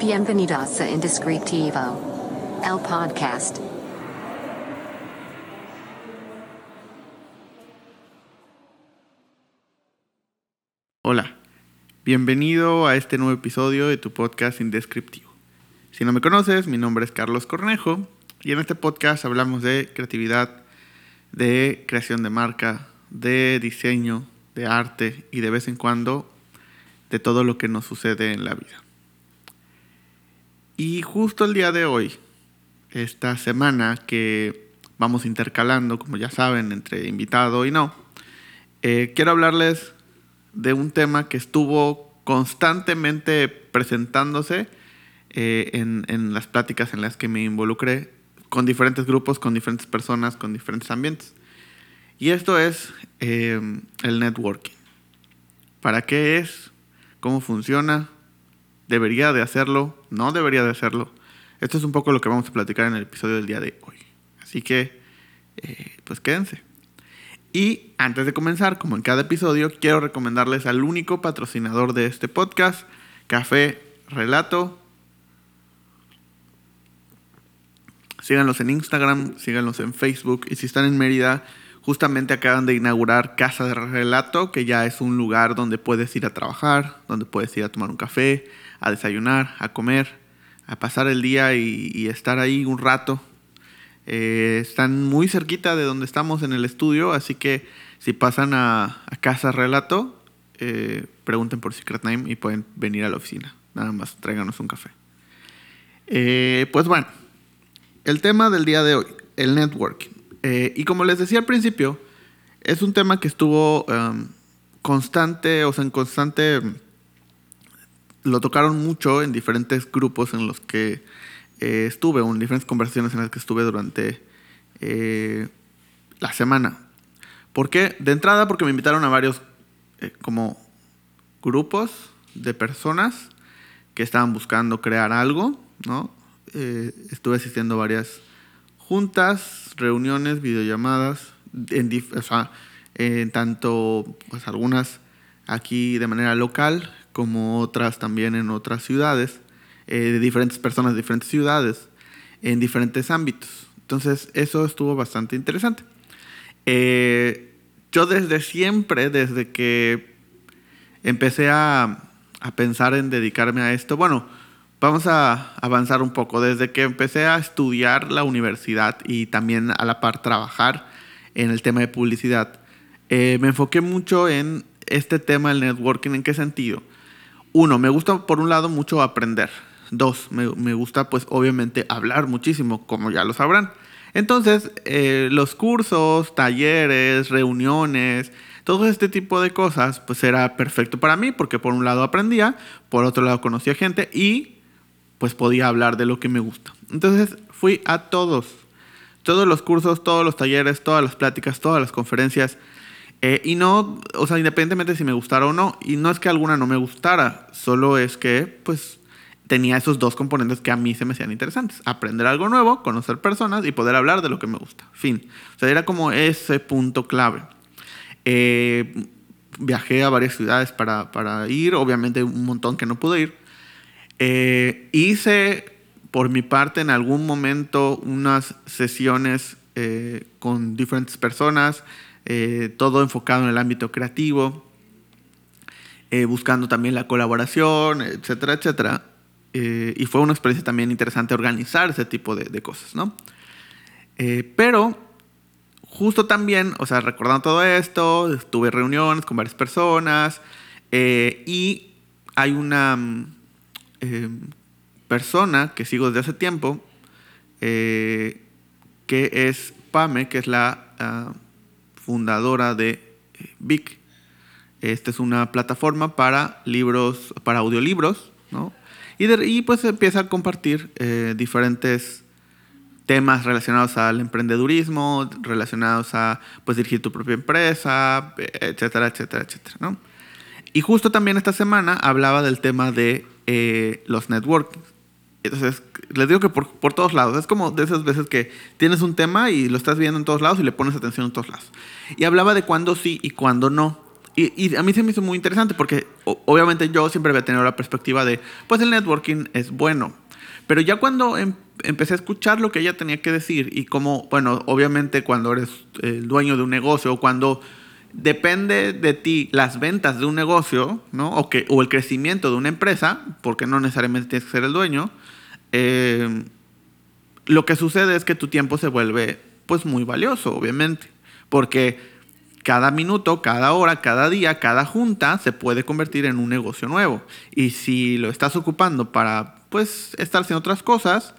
Bienvenidos a Indescriptivo, el podcast. Hola, bienvenido a este nuevo episodio de tu podcast Indescriptivo. Si no me conoces, mi nombre es Carlos Cornejo y en este podcast hablamos de creatividad, de creación de marca, de diseño, de arte y de vez en cuando de todo lo que nos sucede en la vida. Y justo el día de hoy, esta semana que vamos intercalando, como ya saben, entre invitado y no, eh, quiero hablarles de un tema que estuvo constantemente presentándose eh, en, las pláticas en las que me involucré con diferentes grupos, con diferentes personas, con diferentes ambientes. Y esto es eh, el networking. ¿Para qué es? ¿Cómo funciona? ¿Debería de hacerlo? ¿No debería de hacerlo? Esto es un poco lo que vamos a platicar en el episodio del día de hoy. Así que, eh, pues quédense. Y antes de comenzar, como en cada episodio, quiero recomendarles al único patrocinador de este podcast, Café Relato. Síganlos en Instagram, síganlos en Facebook y si están en Mérida, justamente acaban de inaugurar Casa de Relato, que ya es un lugar donde puedes ir a trabajar, donde puedes ir a tomar un café, a desayunar, a comer, a pasar el día y, estar ahí un rato eh, están muy cerquita de donde estamos en el estudio, así que si pasan a, Casa Relato, eh, pregunten por Secret Name y pueden venir a la oficina. Nada más tráiganos un café. Eh, pues bueno, el tema del día de hoy, el networking. Y como les decía al principio, es un tema que estuvo um, constante, o sea, en constante, lo tocaron mucho en diferentes grupos en los que eh, estuve, en diferentes conversaciones en las que estuve durante eh, la semana. ¿Por qué? De entrada porque me invitaron a varios eh, como grupos de personas que estaban buscando crear algo, ¿no? estuve asistiendo a varias juntas, reuniones, videollamadas, en, sea, tanto pues algunas aquí de manera local como otras también en otras ciudades. Eh, de diferentes personas de diferentes ciudades, en diferentes ámbitos. Entonces, eso estuvo bastante interesante. Eh, yo desde siempre, desde que empecé a, a, pensar en dedicarme a esto, bueno, vamos a avanzar un poco. Desde que empecé a estudiar la universidad y también a la par trabajar en el tema de publicidad, eh, me enfoqué mucho en este tema del networking. ¿En qué sentido? Uno, me gusta por un lado mucho aprender. Dos, me, gusta pues obviamente hablar muchísimo, como ya lo sabrán. Entonces, eh, los cursos, talleres, reuniones, todo este tipo de cosas, pues era perfecto para mí, porque por un lado aprendía, por otro lado conocía gente y pues podía hablar de lo que me gusta. Entonces fui a todos, todos los cursos, todos los talleres, todas las pláticas, todas las conferencias. Eh, y no, o sea, independientemente si me gustara o no, y no es que alguna no me gustara, solo es que pues tenía esos dos componentes que a mí se me hacían interesantes. Aprender algo nuevo, conocer personas y poder hablar de lo que me gusta. Fin. O sea, era como ese punto clave. Eh, viajé a varias ciudades para, ir, obviamente un montón que no pude ir. Eh, hice, por mi parte, en algún momento unas sesiones eh, con diferentes personas, todo enfocado en el ámbito creativo, buscando también la colaboración, etcétera, etcétera. Eh, y fue una experiencia también interesante organizar ese tipo de, cosas, ¿no? Eh, pero justo también, o sea, recordando todo esto, tuve reuniones con varias personas eh, y hay una mm, persona que sigo desde hace tiempo que es Pame, que es la ah, fundadora de Vic. Esta es una plataforma para libros, para audiolibros, ¿no? Y, pues empieza a compartir eh, diferentes temas relacionados al emprendedurismo, relacionados a pues dirigir tu propia empresa, etcétera, etcétera, etcétera, ¿no? Y justo también esta semana hablaba del tema de eh, los networking. Entonces, les digo que por, por, todos lados. Es como de esas veces que tienes un tema y lo estás viendo en todos lados y le pones atención en todos lados. Y hablaba de cuándo sí y cuándo no. Y, y a mí se me hizo muy interesante porque o- obviamente yo siempre había tenido la perspectiva de, pues el networking es bueno. Pero ya cuando em- empecé a escuchar lo que ella tenía que decir y cómo, bueno, obviamente cuando eres el dueño de un negocio o cuando depende de ti las ventas de un negocio, ¿no? O, que, o el crecimiento de una empresa, porque no necesariamente tienes que ser el dueño, eh, lo que sucede es que tu tiempo se vuelve pues muy valioso, obviamente, porque cada minuto, cada hora, cada día, cada junta se puede convertir en un negocio nuevo. Y si lo estás ocupando para pues estar haciendo otras cosas,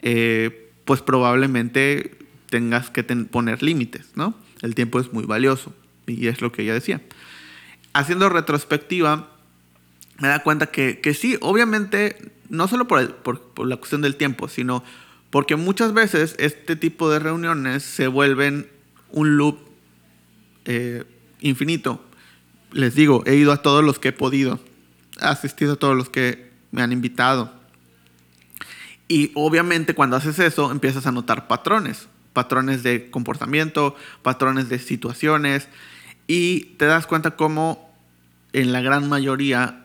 eh, pues probablemente tengas que poner límites, ¿no? El tiempo es muy valioso y es lo que ella decía. Haciendo retrospectiva, me da cuenta que, que sí, obviamente, no solo por, por la cuestión del tiempo, sino porque muchas veces este tipo de reuniones se vuelven un loop eh, infinito. Les digo, he ido a todos los que he podido, he asistido a todos los que me han invitado. Y obviamente cuando haces eso empiezas a notar patrones, patrones de comportamiento, patrones de situaciones y te das cuenta cómo en la gran mayoría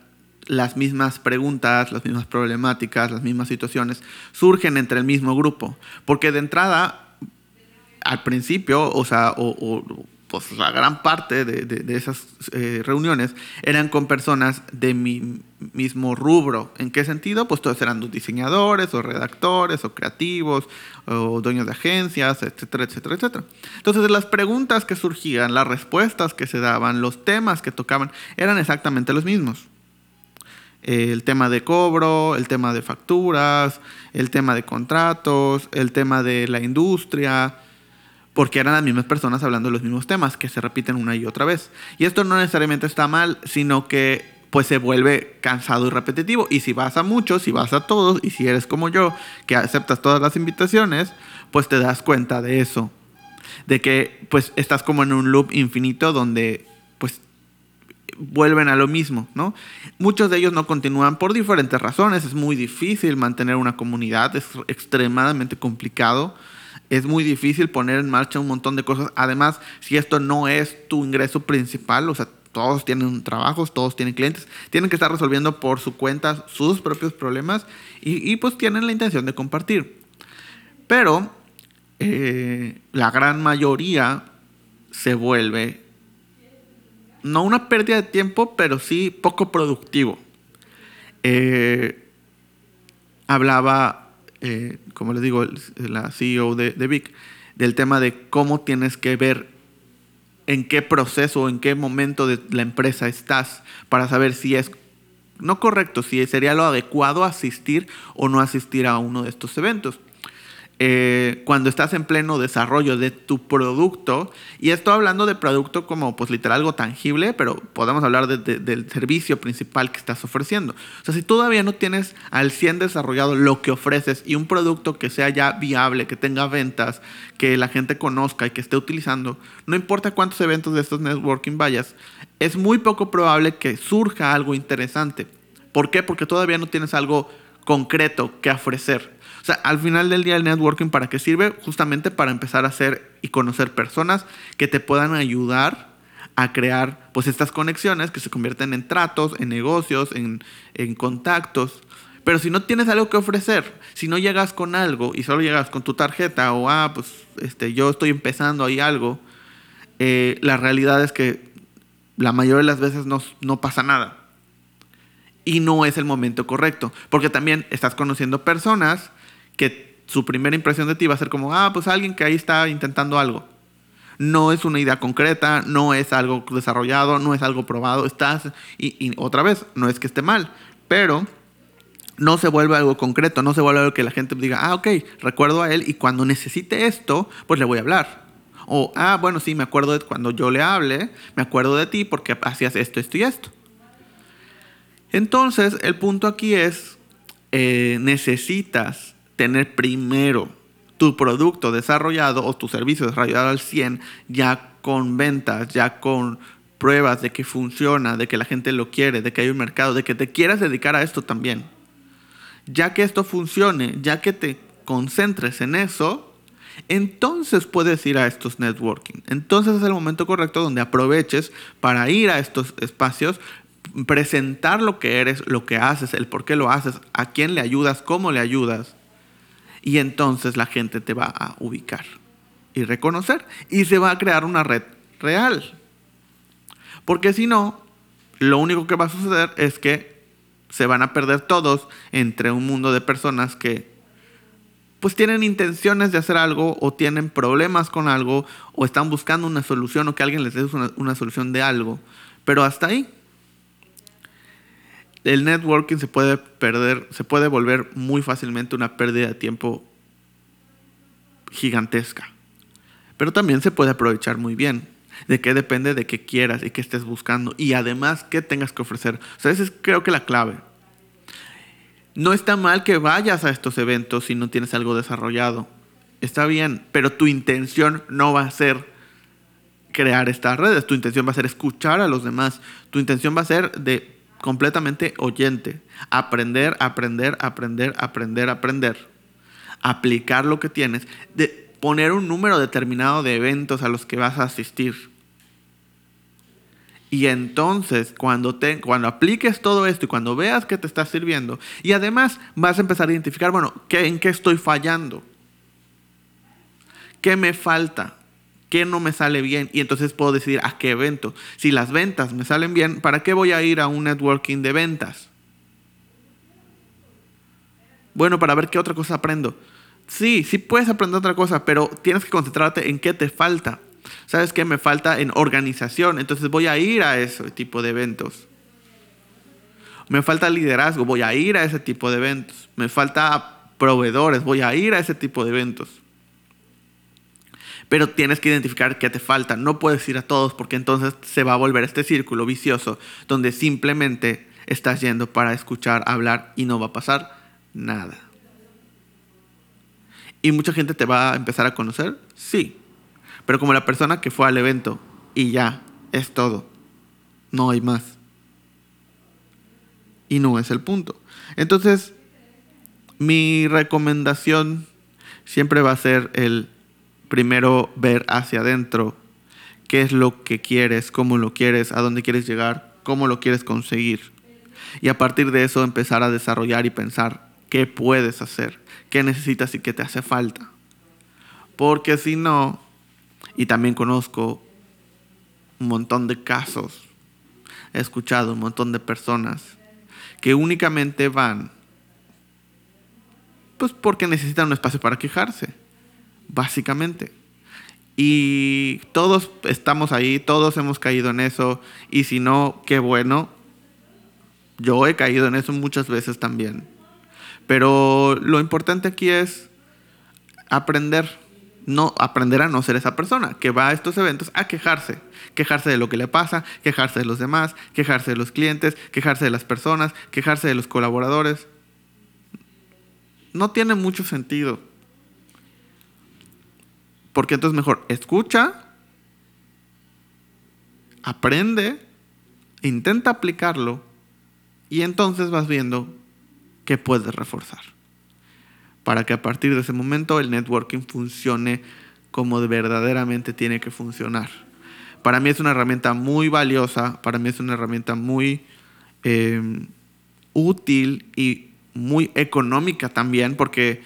las mismas preguntas, las mismas problemáticas, las mismas situaciones surgen entre el mismo grupo. Porque de entrada, al principio, o sea, o, pues la gran parte de, de- esas eh, reuniones eran con personas de mi mismo rubro. ¿En qué sentido? Pues todos eran diseñadores o redactores o creativos o dueños de agencias, etcétera, etcétera, etcétera. Entonces las preguntas que surgían, las respuestas que se daban, los temas que tocaban, eran exactamente los mismos el tema de cobro, el tema de facturas, el tema de contratos, el tema de la industria, porque eran las mismas personas hablando de los mismos temas que se repiten una y otra vez. Y esto no necesariamente está mal, sino que pues se vuelve cansado y repetitivo. Y si vas a muchos, si vas a todos, y si eres como yo, que aceptas todas las invitaciones, pues te das cuenta de eso. De que pues estás como en un loop infinito donde pues vuelven a lo mismo, ¿no? Muchos de ellos no continúan por diferentes razones. Es muy difícil mantener una comunidad, es extremadamente complicado. Es muy difícil poner en marcha un montón de cosas. Además, si esto no es tu ingreso principal, o sea, todos tienen trabajos, todos tienen clientes, tienen que estar resolviendo por su cuenta sus propios problemas y, pues tienen la intención de compartir. Pero eh, la gran mayoría se vuelve no una pérdida de tiempo, pero sí poco productivo. Eh, hablaba, eh, como les digo, la CEO de, Vic, del tema de cómo tienes que ver en qué proceso, en qué momento de la empresa estás para saber si es no correcto, si sería lo adecuado asistir o no asistir a uno de estos eventos. Eh, cuando estás en pleno desarrollo de tu producto, y esto hablando de producto como pues literal algo tangible, pero podemos hablar de- del servicio principal que estás ofreciendo. O sea, si todavía no tienes al 100 desarrollado lo que ofreces y un producto que sea ya viable, que tenga ventas, que la gente conozca y que esté utilizando, no importa cuántos eventos de estos networking vayas, es muy poco probable que surja algo interesante. ¿Por qué? Porque todavía no tienes algo concreto que ofrecer. Al final del día el networking para qué sirve? Justamente para empezar a hacer y conocer personas que te puedan ayudar a crear pues estas conexiones que se convierten en tratos, en negocios, en, en contactos. Pero si no tienes algo que ofrecer, si no llegas con algo y solo llegas con tu tarjeta o, ah, pues este, yo estoy empezando ahí algo, eh, la realidad es que la mayoría de las veces no, no pasa nada. Y no es el momento correcto. Porque también estás conociendo personas que su primera impresión de ti va a ser como, ah, pues alguien que ahí está intentando algo. No es una idea concreta, no es algo desarrollado, no es algo probado. Estás, y, otra vez, no es que esté mal, pero no se vuelve algo concreto, no se vuelve algo que la gente diga, ah, ok, recuerdo a él y cuando necesite esto, pues le voy a hablar. O, ah, bueno, sí, me acuerdo de cuando yo le hable, me acuerdo de ti porque hacías esto, esto y esto. Entonces, el punto aquí es, eh, necesitas tener primero tu producto desarrollado o tu servicio desarrollado al 100 ya con ventas, ya con pruebas de que funciona, de que la gente lo quiere, de que hay un mercado, de que te quieras dedicar a esto también. Ya que esto funcione, ya que te concentres en eso, entonces puedes ir a estos networking. Entonces es el momento correcto donde aproveches para ir a estos espacios, presentar lo que eres, lo que haces, el por qué lo haces, a quién le ayudas, cómo le ayudas. Y entonces la gente te va a ubicar y reconocer y se va a crear una red real. Porque si no, lo único que va a suceder es que se van a perder todos entre un mundo de personas que pues tienen intenciones de hacer algo o tienen problemas con algo o están buscando una solución o que alguien les dé una, una solución de algo. Pero hasta ahí. El networking se puede perder, se puede volver muy fácilmente una pérdida de tiempo gigantesca. Pero también se puede aprovechar muy bien. De qué depende de qué quieras y qué estés buscando. Y además qué tengas que ofrecer. O sea, esa es creo que la clave. No está mal que vayas a estos eventos si no tienes algo desarrollado. Está bien, pero tu intención no va a ser crear estas redes. Tu intención va a ser escuchar a los demás. Tu intención va a ser de completamente oyente. Aprender, aprender, aprender, aprender, aprender. Aplicar lo que tienes. De poner un número determinado de eventos a los que vas a asistir. Y entonces, cuando, te, cuando apliques todo esto y cuando veas que te está sirviendo, y además vas a empezar a identificar, bueno, ¿qué, ¿en qué estoy fallando? ¿Qué me falta? ¿Qué no me sale bien? Y entonces puedo decidir a qué evento. Si las ventas me salen bien, ¿para qué voy a ir a un networking de ventas? Bueno, para ver qué otra cosa aprendo. Sí, sí puedes aprender otra cosa, pero tienes que concentrarte en qué te falta. ¿Sabes qué? Me falta en organización, entonces voy a ir a ese tipo de eventos. Me falta liderazgo, voy a ir a ese tipo de eventos. Me falta proveedores, voy a ir a ese tipo de eventos. Pero tienes que identificar qué te falta. No puedes ir a todos porque entonces se va a volver este círculo vicioso donde simplemente estás yendo para escuchar, hablar y no va a pasar nada. ¿Y mucha gente te va a empezar a conocer? Sí. Pero como la persona que fue al evento y ya, es todo. No hay más. Y no es el punto. Entonces, mi recomendación siempre va a ser el primero ver hacia adentro qué es lo que quieres, cómo lo quieres, a dónde quieres llegar, cómo lo quieres conseguir. Y a partir de eso empezar a desarrollar y pensar qué puedes hacer, qué necesitas y qué te hace falta. Porque si no, y también conozco un montón de casos, he escuchado un montón de personas que únicamente van pues porque necesitan un espacio para quejarse, básicamente. Y todos estamos ahí, todos hemos caído en eso, y si no, qué bueno. Yo he caído en eso muchas veces también. Pero lo importante aquí es aprender, no aprender a no ser esa persona que va a estos eventos a quejarse, quejarse de lo que le pasa, quejarse de los demás, quejarse de los clientes, quejarse de las personas, quejarse de los colaboradores. No tiene mucho sentido. Porque entonces mejor escucha, aprende, intenta aplicarlo y entonces vas viendo que puedes reforzar. Para que a partir de ese momento el networking funcione como verdaderamente tiene que funcionar. Para mí es una herramienta muy valiosa, para mí es una herramienta muy eh, útil y muy económica también, porque,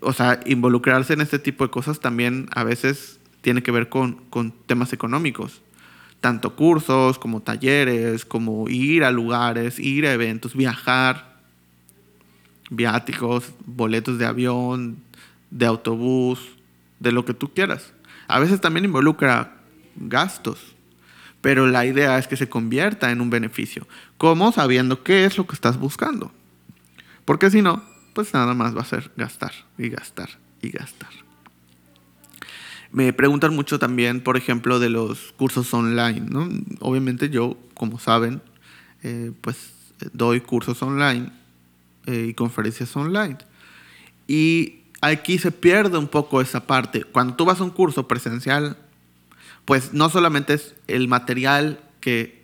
o sea, involucrarse en este tipo de cosas también a veces tiene que ver con, con temas económicos tanto cursos como talleres, como ir a lugares, ir a eventos, viajar viáticos, boletos de avión, de autobús, de lo que tú quieras. A veces también involucra gastos, pero la idea es que se convierta en un beneficio. ¿Cómo? Sabiendo qué es lo que estás buscando. Porque si no, pues nada más va a ser gastar y gastar y gastar. Me preguntan mucho también, por ejemplo, de los cursos online. Obviamente yo, como saben, eh, pues doy cursos online eh, y conferencias online. Y aquí se pierde un poco esa parte. Cuando tú vas a un curso presencial, pues no solamente es el material que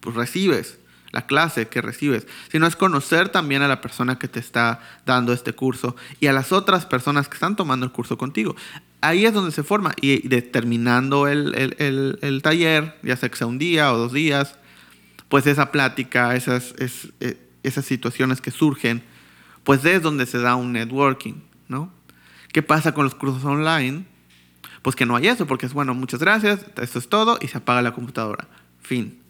pues, recibes, la clase que recibes, sino es conocer también a la persona que te está dando este curso y a las otras personas que están tomando el curso contigo. Ahí es donde se forma y determinando el, el, el, taller, ya sea que sea un día o dos días, pues esa plática, esas, es, eh, esas situaciones que surgen, pues es donde se da un networking, ¿no? ¿Qué pasa con los cursos online? Pues que no hay eso, porque es bueno, muchas gracias, esto es todo y se apaga la computadora. Fin.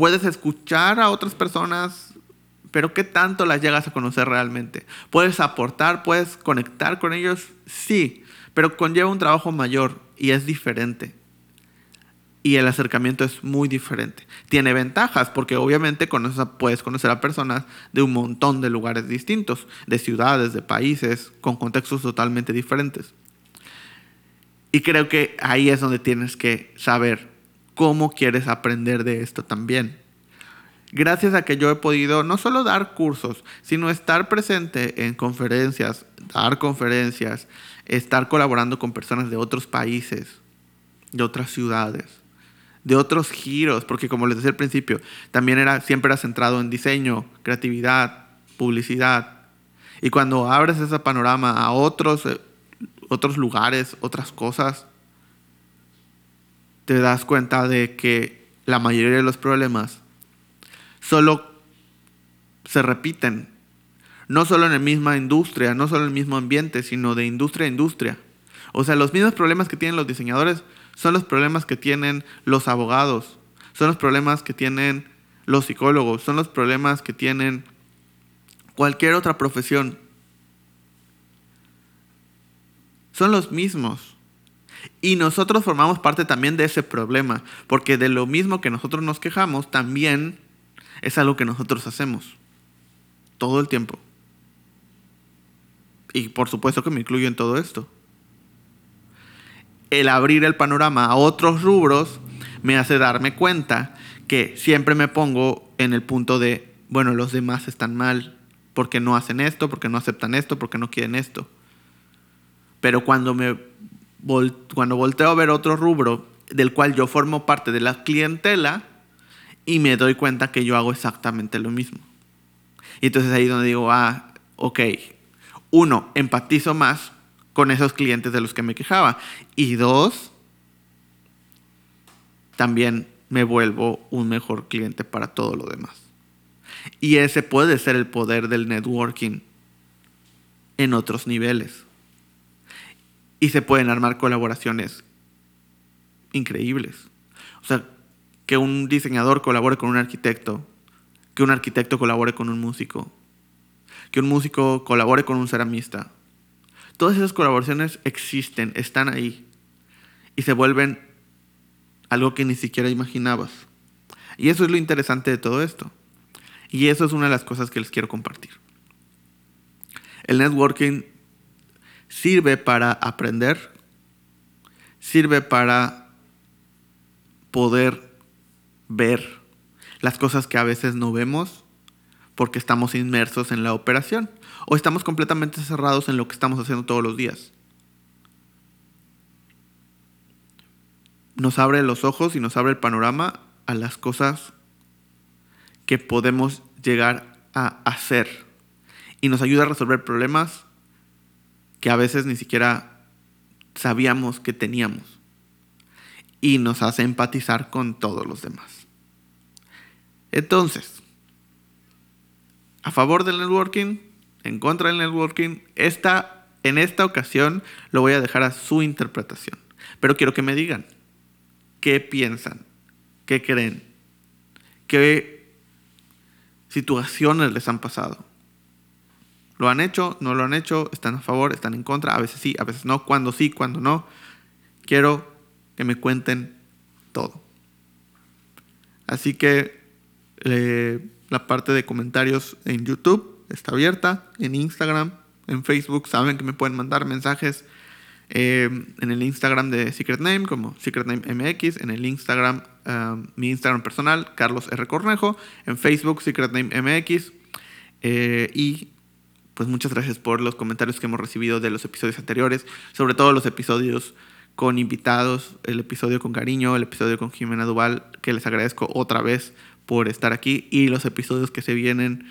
Puedes escuchar a otras personas, pero ¿qué tanto las llegas a conocer realmente? ¿Puedes aportar? ¿Puedes conectar con ellos? Sí, pero conlleva un trabajo mayor y es diferente. Y el acercamiento es muy diferente. Tiene ventajas porque obviamente puedes conocer a personas de un montón de lugares distintos, de ciudades, de países, con contextos totalmente diferentes. Y creo que ahí es donde tienes que saber cómo quieres aprender de esto también. Gracias a que yo he podido no solo dar cursos, sino estar presente en conferencias, dar conferencias, estar colaborando con personas de otros países, de otras ciudades, de otros giros, porque como les decía al principio, también era, siempre era centrado en diseño, creatividad, publicidad. Y cuando abres ese panorama a otros, eh, otros lugares, otras cosas, te das cuenta de que la mayoría de los problemas solo se repiten. No solo en la misma industria, no solo en el mismo ambiente, sino de industria a industria. O sea, los mismos problemas que tienen los diseñadores son los problemas que tienen los abogados, son los problemas que tienen los psicólogos, son los problemas que tienen cualquier otra profesión. Son los mismos. Y nosotros formamos parte también de ese problema, porque de lo mismo que nosotros nos quejamos, también es algo que nosotros hacemos todo el tiempo. Y por supuesto que me incluyo en todo esto. El abrir el panorama a otros rubros me hace darme cuenta que siempre me pongo en el punto de, bueno, los demás están mal, porque no hacen esto, porque no aceptan esto, porque no quieren esto. Pero cuando me cuando volteo a ver otro rubro del cual yo formo parte de la clientela y me doy cuenta que yo hago exactamente lo mismo. Y entonces ahí donde digo, ah, ok, uno, empatizo más con esos clientes de los que me quejaba. Y dos, también me vuelvo un mejor cliente para todo lo demás. Y ese puede ser el poder del networking en otros niveles y se pueden armar colaboraciones increíbles. O sea, que un diseñador colabore con un arquitecto, que un arquitecto colabore con un músico, que un músico colabore con un ceramista. Todas esas colaboraciones existen, están ahí y se vuelven algo que ni siquiera imaginabas. Y eso es lo interesante de todo esto. Y eso es una de las cosas que les quiero compartir. El networking sirve para aprender, sirve para poder ver las cosas que a veces no vemos porque estamos inmersos en la operación o estamos completamente cerrados en lo que estamos haciendo todos los días. Nos abre los ojos y nos abre el panorama a las cosas que podemos llegar a hacer y nos ayuda a resolver problemas que a veces ni siquiera sabíamos que teníamos. Y nos hace empatizar con todos los demás. Entonces, a favor del networking, en contra del networking, esta, en esta ocasión lo voy a dejar a su interpretación. Pero quiero que me digan qué piensan, qué creen, qué situaciones les han pasado. ¿Lo han hecho? ¿No lo han hecho? ¿Están a favor? ¿Están en contra? A veces sí, a veces no. ¿Cuándo sí? ¿Cuándo no? Quiero que me cuenten todo. Así que eh, la parte de comentarios en YouTube está abierta, en Instagram, en Facebook, saben que me pueden mandar mensajes eh, en el Instagram de Secret Name como Secret Name MX, en el Instagram, um, mi Instagram personal, Carlos R. Cornejo, en Facebook, Secret Name MX, eh, y pues muchas gracias por los comentarios que hemos recibido de los episodios anteriores, sobre todo los episodios con invitados, el episodio con Cariño, el episodio con Jimena Duval, que les agradezco otra vez por estar aquí y los episodios que se vienen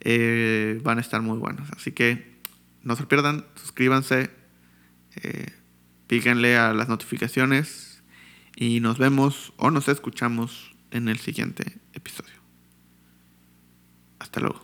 eh, van a estar muy buenos. Así que no se pierdan, suscríbanse, eh, píquenle a las notificaciones y nos vemos o nos escuchamos en el siguiente episodio. Hasta luego.